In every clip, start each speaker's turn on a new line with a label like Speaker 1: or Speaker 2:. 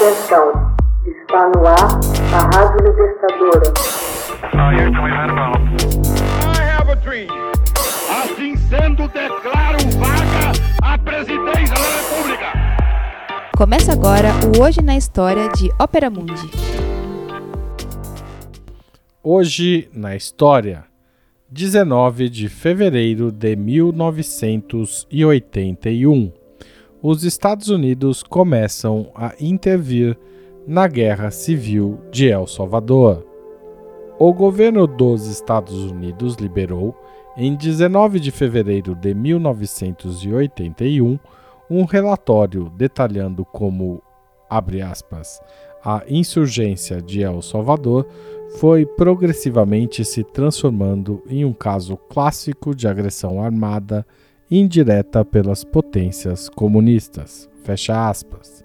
Speaker 1: Atenção, está no ar a Rádio Libertadora.
Speaker 2: Assim sendo, declaro vaga a presidência da República.
Speaker 3: Começa agora o Hoje na História de Ópera Mundi.
Speaker 4: Hoje na História, 19 de fevereiro de 1981 os Estados Unidos começam a intervir na Guerra Civil de El Salvador. O governo dos Estados Unidos liberou, em 19 de fevereiro de 1981, um relatório detalhando como, abre aspas, a insurgência de El Salvador foi progressivamente se transformando em um caso clássico de agressão armada indireta pelas potências comunistas. Fecha aspas.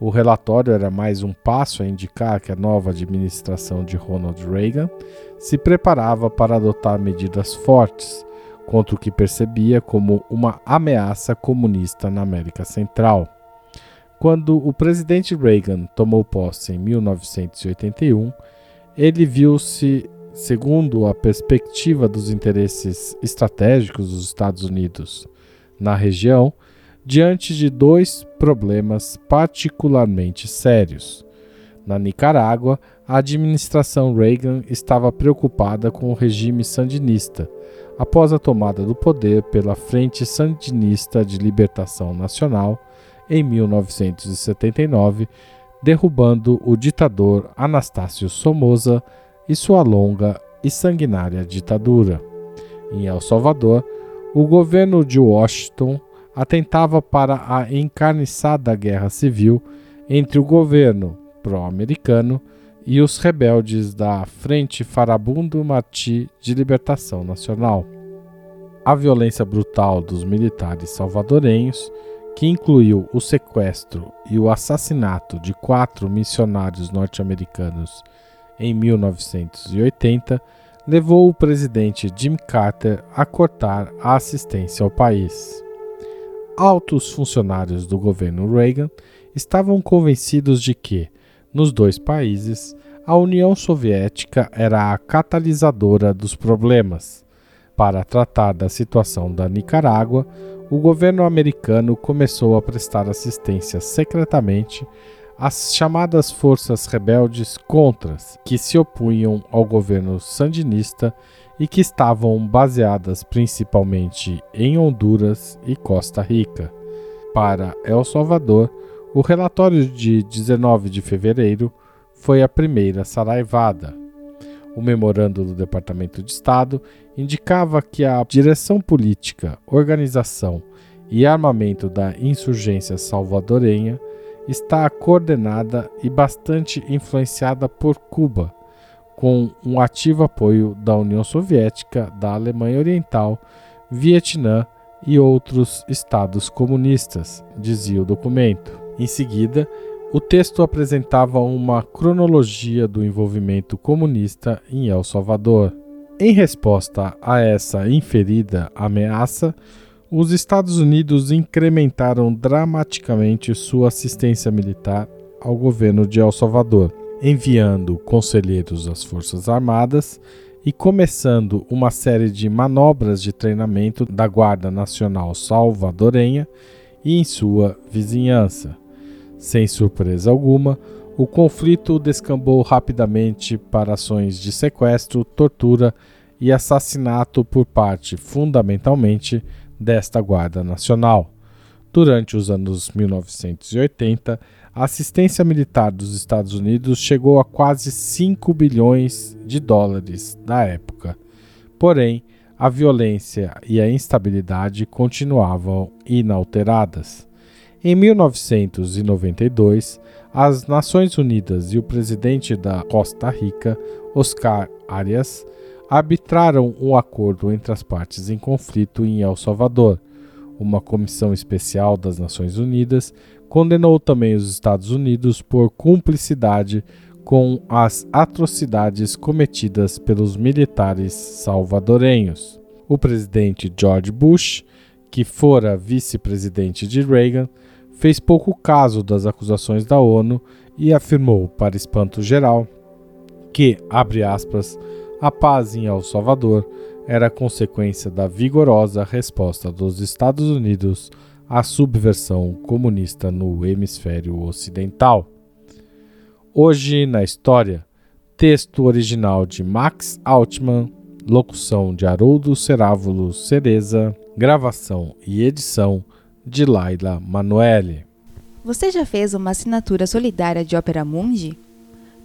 Speaker 4: O relatório era mais um passo a indicar que a nova administração de Ronald Reagan se preparava para adotar medidas fortes contra o que percebia como uma ameaça comunista na América Central. Quando o presidente Reagan tomou posse em 1981, ele viu-se segundo a perspectiva dos interesses estratégicos dos Estados Unidos na região, diante de dois problemas particularmente sérios. Na Nicarágua, a administração Reagan estava preocupada com o regime sandinista, após a tomada do poder pela Frente Sandinista de Libertação Nacional em 1979, derrubando o ditador Anastácio Somoza e sua longa e sanguinária ditadura. Em El Salvador, o governo de Washington atentava para a encarniçada guerra civil entre o governo pró-americano e os rebeldes da Frente Farabundo Martí de Libertação Nacional. A violência brutal dos militares salvadorenhos, que incluiu o sequestro e o assassinato de quatro missionários norte-americanos em 1980, levou o presidente Jimmy Carter a cortar a assistência ao país. Altos funcionários do governo Reagan estavam convencidos de que, nos dois países, a União Soviética era a catalisadora dos problemas. Para tratar da situação da Nicarágua, o governo americano começou a prestar assistência secretamente as chamadas forças rebeldes contras, que se opunham ao governo sandinista e que estavam baseadas principalmente em Honduras e Costa Rica. Para El Salvador, o relatório de 19 de fevereiro foi a primeira saraivada. O memorando do Departamento de Estado indicava que a direção política, organização e armamento da insurgência salvadorenha está coordenada e bastante influenciada por Cuba, com um ativo apoio da União Soviética, da Alemanha Oriental, Vietnã e outros estados comunistas, dizia o documento. Em seguida, o texto apresentava uma cronologia do envolvimento comunista em El Salvador. Em resposta a essa inferida ameaça, os Estados Unidos incrementaram dramaticamente sua assistência militar ao governo de El Salvador, enviando conselheiros às Forças Armadas e começando uma série de manobras de treinamento da Guarda Nacional Salvadorenha e em sua vizinhança. Sem surpresa alguma, o conflito descambou rapidamente para ações de sequestro, tortura e assassinato por parte, fundamentalmente, desta Guarda Nacional. Durante os anos 1980, a assistência militar dos Estados Unidos chegou a quase 5 bilhões de dólares da época. Porém, a violência e a instabilidade continuavam inalteradas. Em 1992, as Nações Unidas e o presidente da Costa Rica, Oscar Arias, arbitraram um acordo entre as partes em conflito em El Salvador. Uma comissão especial das Nações Unidas condenou também os Estados Unidos por cumplicidade com as atrocidades cometidas pelos militares salvadorenhos. O presidente George Bush, que fora vice-presidente de Reagan, fez pouco caso das acusações da ONU e afirmou, para espanto geral, que, abre aspas, a paz em El Salvador era consequência da vigorosa resposta dos Estados Unidos à subversão comunista no hemisfério ocidental. Hoje na história, texto original de Max Altman, locução de Haroldo Cerávulo Cereza, gravação e edição de Laila Manoeli.
Speaker 3: Você já fez uma assinatura solidária de Opera Mundi?